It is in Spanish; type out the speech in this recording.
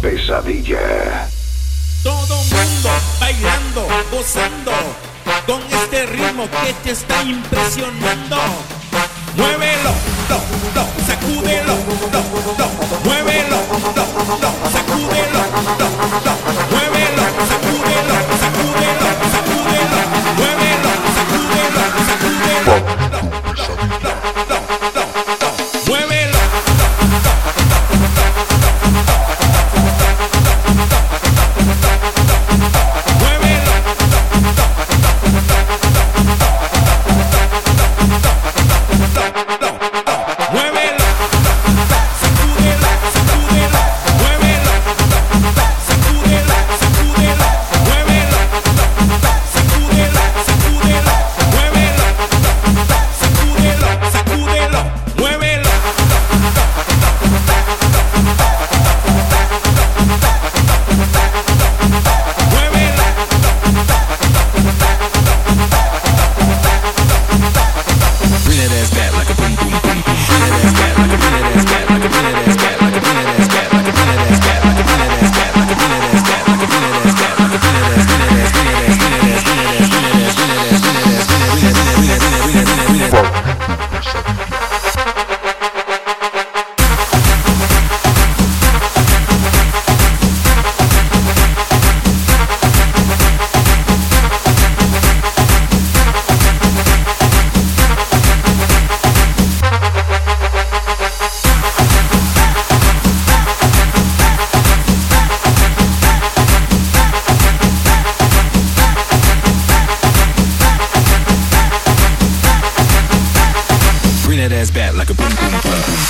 Pesadilla. Todo mundo bailando, gozando con este ritmo que te está impresionando. Muévelo, lo, like a boom boom boom.